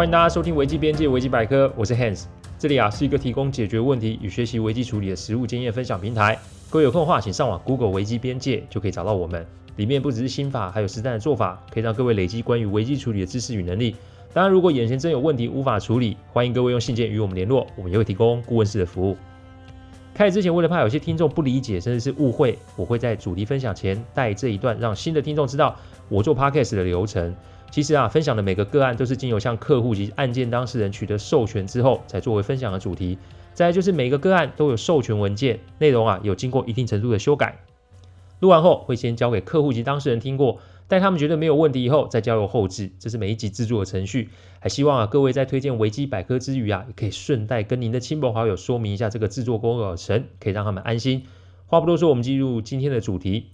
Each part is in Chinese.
欢迎大家收听危机边界危机百科，我是 Hans，这里啊是一个提供解决问题与学习危机处理的实务经验分享平台。各位有空的话，请上网 Google 危机边界就可以找到我们。里面不只是心法，还有实战的做法，可以让各位累积关于危机处理的知识与能力。当然，如果眼前真有问题无法处理，欢迎各位用信件与我们联络，我们也会提供顾问式的服务。开始之前，为了怕有些听众不理解甚至是误会，我会在主题分享前带这一段，让新的听众知道我做 Podcast 的流程。其实啊，分享的每个个案都是经由向客户及案件当事人取得授权之后，才作为分享的主题。再来就是每个个案都有授权文件，内容啊有经过一定程度的修改。录完后会先交给客户及当事人听过。待他们觉得没有问题以后，再交由后置，这是每一集制作的程序。还希望啊，各位在推荐维基百科之余啊，也可以顺带跟您的亲朋好友说明一下这个制作过程，可以让他们安心。话不多说，我们进入今天的主题。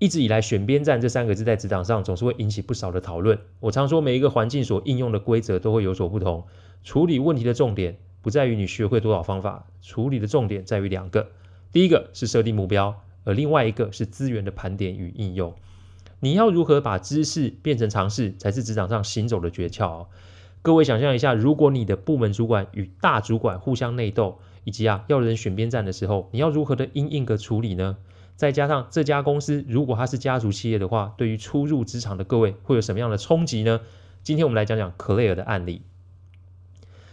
一直以来，选边站这三个字在职场上总是会引起不少的讨论。我常说，每一个环境所应用的规则都会有所不同。处理问题的重点不在于你学会多少方法，处理的重点在于两个：第一个是设定目标，而另外一个是资源的盘点与应用。你要如何把知识变成常识，才是职场上行走的诀窍哦。各位想象一下，如果你的部门主管与大主管互相内斗，以及啊要人选边站的时候，你要如何的因应个处理呢？再加上这家公司如果它是家族企业的话，对于初入职场的各位会有什么样的冲击呢？今天我们来讲讲克莱尔的案例。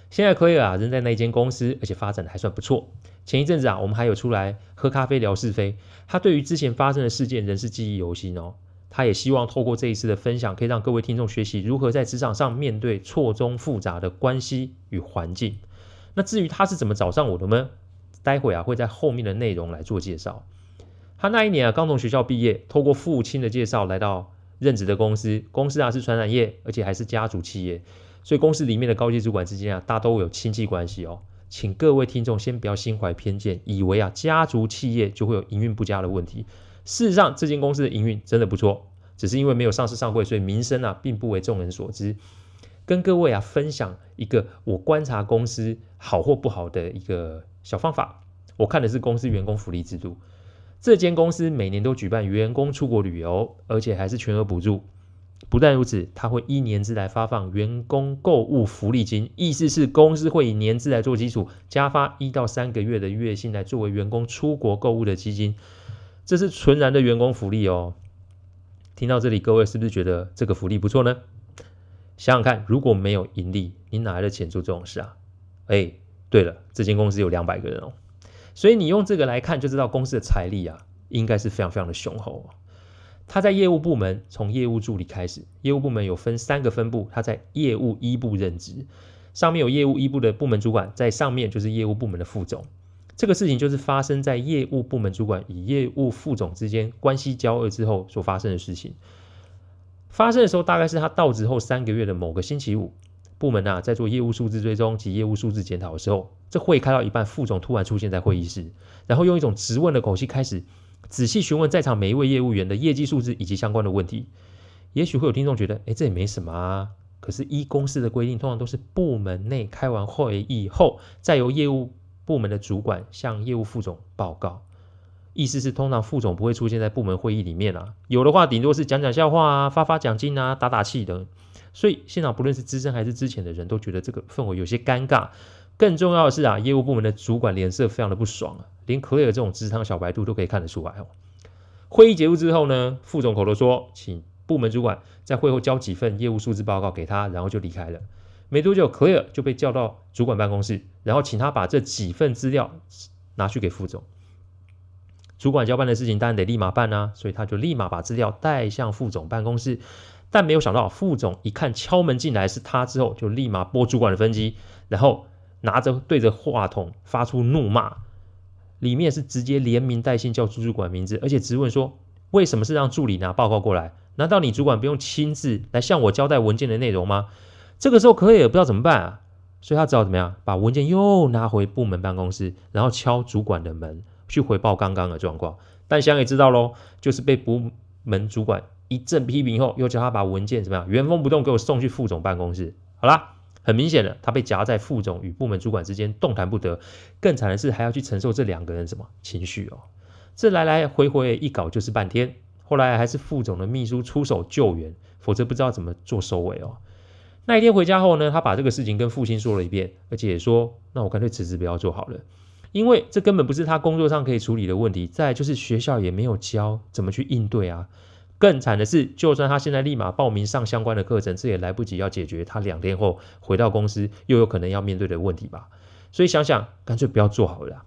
现在克莱尔啊仍在那间公司，而且发展的还算不错。前一阵子啊，我们还有出来喝咖啡聊是非，他对于之前发生的事件仍是记忆犹新哦。他也希望透过这一次的分享，可以让各位听众学习如何在职场上面对错综复杂的关系与环境。那至于他是怎么找上我的呢？待会啊会在后面的内容来做介绍。他那一年啊刚从学校毕业，透过父亲的介绍来到任职的公司。公司啊是传染业，而且还是家族企业，所以公司里面的高级主管之间啊大都有亲戚关系哦。请各位听众先不要心怀偏见，以为啊家族企业就会有营运不佳的问题。事实上，这间公司的营运真的不错，只是因为没有上市上柜，所以名声啊并不为众人所知。跟各位啊分享一个我观察公司好或不好的一个小方法。我看的是公司员工福利制度。这间公司每年都举办员工出国旅游，而且还是全额补助。不但如此，他会依年资来发放员工购物福利金，意思是公司会以年资来做基础，加发一到三个月的月薪来作为员工出国购物的基金。这是纯然的员工福利哦。听到这里，各位是不是觉得这个福利不错呢？想想看，如果没有盈利，你哪来的钱做这种事啊？哎，对了，这间公司有两百个人哦，所以你用这个来看，就知道公司的财力啊，应该是非常非常的雄厚。他在业务部门，从业务助理开始，业务部门有分三个分部，他在业务一部任职，上面有业务一部的部门主管，在上面就是业务部门的副总。这个事情就是发生在业务部门主管与业务副总之间关系交恶之后所发生的事情。发生的时候大概是他到职后三个月的某个星期五，部门啊在做业务数字追踪及业务数字检讨的时候，这会开到一半，副总突然出现在会议室，然后用一种质问的口气开始仔细询问在场每一位业务员的业绩数字以及相关的问题。也许会有听众觉得，哎，这也没什么啊。可是依公司的规定，通常都是部门内开完会议后，再由业务。部门的主管向业务副总报告，意思是通常副总不会出现在部门会议里面啊，有的话顶多是讲讲笑话啊，发发奖金啊，打打气等。所以现场不论是资深还是之前的人都觉得这个氛围有些尴尬。更重要的是啊，业务部门的主管脸色非常的不爽啊，连 Claire 这种职场小白兔都可以看得出来哦。会议结束之后呢，副总口头说，请部门主管在会后交几份业务数字报告给他，然后就离开了。没多久，Claire 就被叫到主管办公室，然后请他把这几份资料拿去给副总。主管交办的事情当然得立马办啊，所以他就立马把资料带向副总办公室。但没有想到，副总一看敲门进来是他之后，就立马拨主管的分机，然后拿着对着话筒发出怒骂，里面是直接连名带姓叫主管名字，而且质问说：为什么是让助理拿报告过来？难道你主管不用亲自来向我交代文件的内容吗？这个时候，可以也不知道怎么办啊，所以他只好怎么样，把文件又拿回部门办公室，然后敲主管的门去回报刚刚的状况。但想也知道喽，就是被部门主管一阵批评后，又叫他把文件怎么样原封不动给我送去副总办公室。好啦，很明显的，他被夹在副总与部门主管之间，动弹不得。更惨的是，还要去承受这两个人什么情绪哦？这来来回回一搞就是半天。后来还是副总的秘书出手救援，否则不知道怎么做收尾哦。那一天回家后呢，他把这个事情跟父亲说了一遍，而且也说：“那我干脆辞职不要做好了，因为这根本不是他工作上可以处理的问题。再就是学校也没有教怎么去应对啊。更惨的是，就算他现在立马报名上相关的课程，这也来不及要解决他两天后回到公司又有可能要面对的问题吧。所以想想，干脆不要做好了。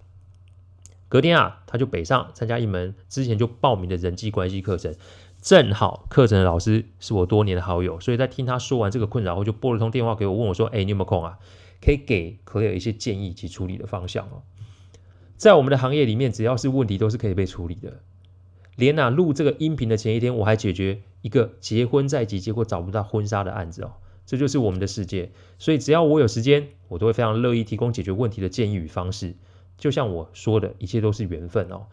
隔天啊，他就北上参加一门之前就报名的人际关系课程。”正好课程的老师是我多年的好友，所以在听他说完这个困扰后，就拨了通电话给我，问我说：“哎，你有没有空啊？可以给 Clare 一些建议及处理的方向哦。”在我们的行业里面，只要是问题都是可以被处理的。连啊录这个音频的前一天，我还解决一个结婚在即结果找不到婚纱的案子哦。这就是我们的世界，所以只要我有时间，我都会非常乐意提供解决问题的建议与方式。就像我说的，一切都是缘分哦。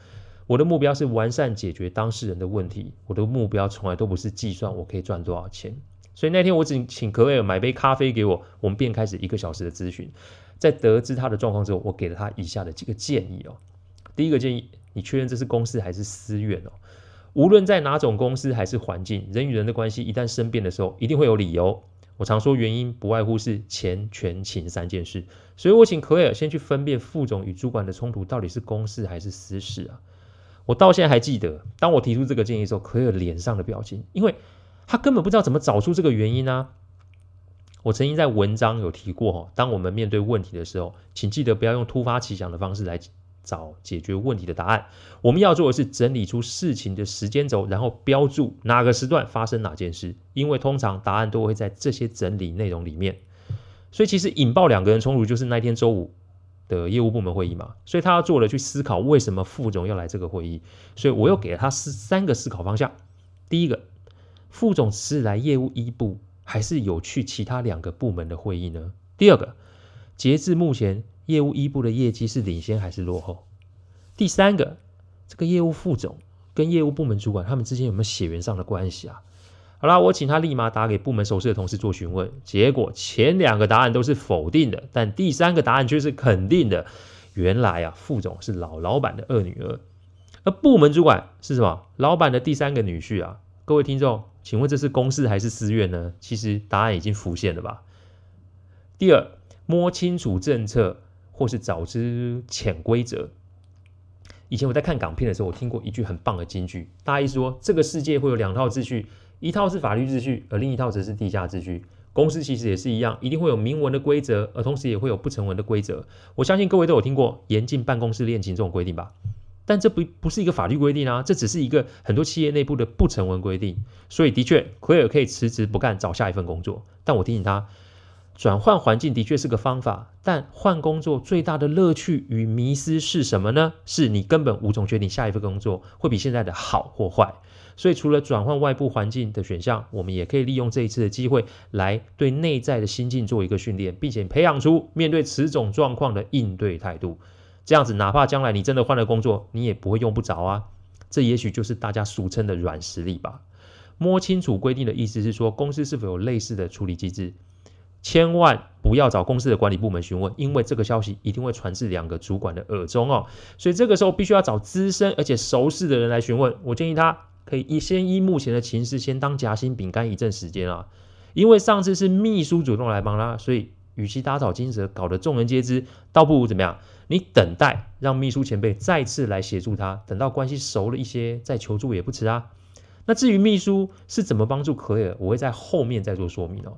我的目标是完善解决当事人的问题，我的目标从来都不是计算我可以赚多少钱。所以那天我只请可尔买杯咖啡给我，我们便开始一个小时的咨询。在得知他的状况之后，我给了他以下的几个建议哦。第一个建议，你确认这是公司还是私怨哦。无论在哪种公司还是环境，人与人的关系一旦生变的时候，一定会有理由。我常说原因不外乎是钱、权、情三件事。所以我请可尔先去分辨副总与主管的冲突到底是公事还是私事啊。我到现在还记得，当我提出这个建议的时候，可尔脸上的表情，因为他根本不知道怎么找出这个原因啊。我曾经在文章有提过，当我们面对问题的时候，请记得不要用突发奇想的方式来找解决问题的答案。我们要做的是整理出事情的时间轴，然后标注哪个时段发生哪件事，因为通常答案都会在这些整理内容里面。所以其实引爆两个人冲突就是那天周五。的业务部门会议嘛，所以他要做的去思考为什么副总要来这个会议，所以我又给了他四三个思考方向。第一个，副总是来业务一部，还是有去其他两个部门的会议呢？第二个，截至目前业务一部的业绩是领先还是落后？第三个，这个业务副总跟业务部门主管他们之间有没有血缘上的关系啊？好啦，我请他立马打给部门熟识的同事做询问，结果前两个答案都是否定的，但第三个答案却是肯定的。原来啊，副总是老老板的二女儿，而部门主管是什么？老板的第三个女婿啊。各位听众，请问这是公事还是私怨呢？其实答案已经浮现了吧。第二，摸清楚政策或是早知潜规则。以前我在看港片的时候，我听过一句很棒的金句，大意说这个世界会有两套秩序。一套是法律秩序，而另一套则是地下秩序。公司其实也是一样，一定会有明文的规则，而同时也会有不成文的规则。我相信各位都有听过严禁办公室恋情这种规定吧？但这不不是一个法律规定啊，这只是一个很多企业内部的不成文规定。所以的确，奎尔可以辞职不干，找下一份工作。但我提醒他，转换环境的确是个方法，但换工作最大的乐趣与迷思是什么呢？是你根本无从决定下一份工作会比现在的好或坏。所以，除了转换外部环境的选项，我们也可以利用这一次的机会，来对内在的心境做一个训练，并且培养出面对此种状况的应对态度。这样子，哪怕将来你真的换了工作，你也不会用不着啊。这也许就是大家俗称的软实力吧。摸清楚规定的意思是说，公司是否有类似的处理机制。千万不要找公司的管理部门询问，因为这个消息一定会传至两个主管的耳中哦。所以这个时候必须要找资深而且熟识的人来询问。我建议他。可以依先依目前的情势，先当夹心饼干一阵时间啊。因为上次是秘书主动来帮他，所以与其打草惊蛇，搞得众人皆知，倒不如怎么样？你等待让秘书前辈再次来协助他，等到关系熟了一些再求助也不迟啊。那至于秘书是怎么帮助可尔，我会在后面再做说明哦。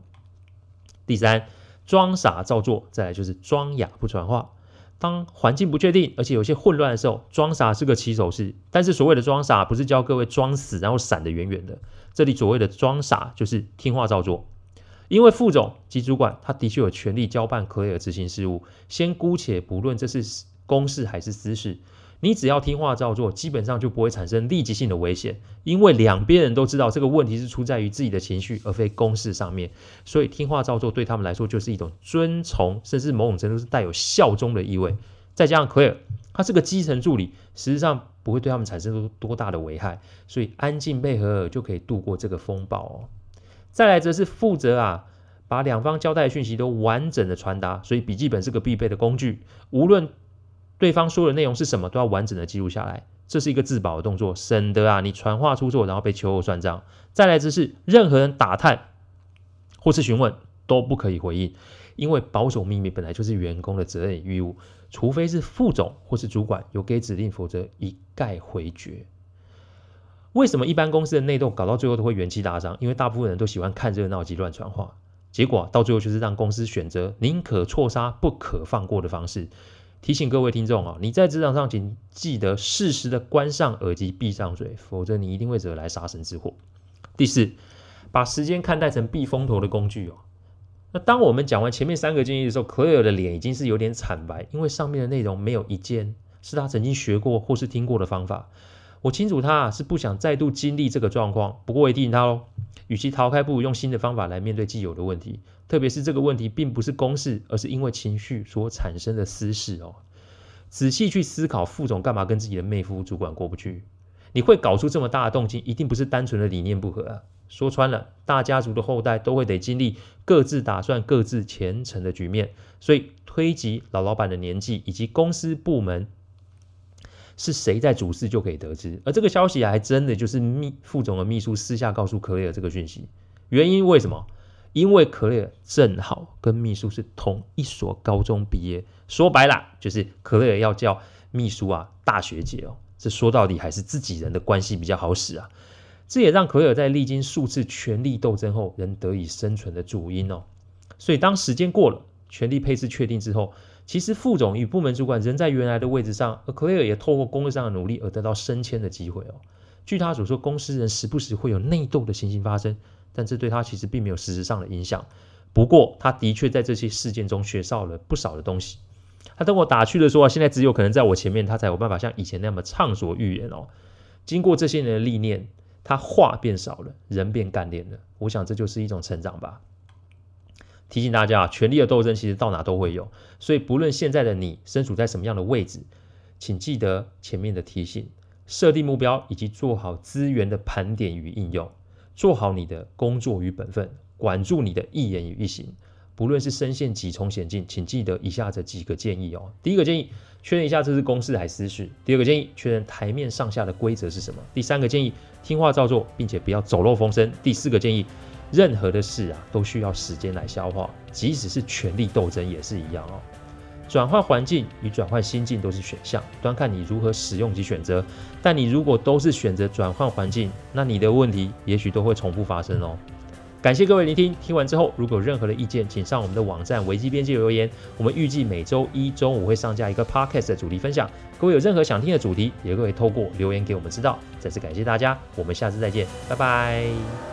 第三，装傻照做，再来就是装哑不传话。当环境不确定，而且有些混乱的时候，装傻是个起手式。但是所谓的装傻，不是教各位装死，然后闪得远远的。这里所谓的装傻，就是听话照做。因为副总及主管，他的确有权利交办可以执行事务。先姑且不论这是公事还是私事。你只要听话照做，基本上就不会产生立即性的危险，因为两边人都知道这个问题是出在于自己的情绪，而非公事上面。所以听话照做对他们来说就是一种遵从，甚至某种程度是带有效忠的意味。再加上奎尔，他是个基层助理，实际上不会对他们产生多大的危害，所以安静配合就可以度过这个风暴哦。再来则是负责啊，把两方交代的讯息都完整的传达，所以笔记本是个必备的工具，无论。对方说的内容是什么，都要完整的记录下来，这是一个自保的动作，省得啊你传话出错，然后被秋后算账。再来就是任何人打探或是询问，都不可以回应，因为保守秘密本来就是员工的责任与义务，除非是副总或是主管有给指令，否则一概回绝。为什么一般公司的内斗搞到最后都会元气大伤？因为大部分人都喜欢看热闹及乱传话，结果到最后就是让公司选择宁可错杀不可放过的方式。提醒各位听众啊，你在职场上请记得适时的关上耳机，闭上嘴，否则你一定会惹来杀身之祸。第四，把时间看待成避风头的工具哦。那当我们讲完前面三个建议的时候，Clare 的脸已经是有点惨白，因为上面的内容没有一件是他曾经学过或是听过的方法。我清楚他是不想再度经历这个状况，不过我也提醒他喽，与其逃开，不如用新的方法来面对既有的问题。特别是这个问题并不是公事，而是因为情绪所产生的私事哦。仔细去思考，副总干嘛跟自己的妹夫主管过不去？你会搞出这么大的动静，一定不是单纯的理念不合啊。说穿了，大家族的后代都会得经历各自打算各自前程的局面，所以推及老老板的年纪以及公司部门。是谁在主事就可以得知，而这个消息还真的就是秘副总的秘书私下告诉克雷尔这个讯息。原因为什么？因为克雷尔正好跟秘书是同一所高中毕业，说白了就是克雷尔要叫秘书啊大学姐哦。这说到底还是自己人的关系比较好使啊。这也让克雷尔在历经数次权力斗争后，仍得以生存的主因哦。所以当时间过了，权力配置确定之后。其实副总与部门主管仍在原来的位置上，而 Claire 也透过工作上的努力而得到升迁的机会哦。据他所说，公司人时不时会有内斗的情形发生，但这对他其实并没有实质上的影响。不过，他的确在这些事件中学到了不少的东西。他等我打趣的说：“现在只有可能在我前面，他才有办法像以前那么畅所欲言哦。”经过这些年的历练，他话变少了，人变干练了。我想这就是一种成长吧。提醒大家啊，权力的斗争其实到哪都会有，所以不论现在的你身处在什么样的位置，请记得前面的提醒，设定目标以及做好资源的盘点与应用，做好你的工作与本分，管住你的一言与一行。不论是身陷几重险境，请记得以下这几个建议哦。第一个建议，确认一下这是公事还是私事。第二个建议，确认台面上下的规则是什么。第三个建议，听话照做，并且不要走漏风声。第四个建议。任何的事啊，都需要时间来消化，即使是权力斗争也是一样哦。转换环境与转换心境都是选项，端看你如何使用及选择。但你如果都是选择转换环境，那你的问题也许都会重复发生哦。感谢各位聆听，听完之后如果有任何的意见，请上我们的网站危机边界留言。我们预计每周一中午会上架一个 podcast 的主题分享。各位有任何想听的主题，也可以透过留言给我们知道。再次感谢大家，我们下次再见，拜拜。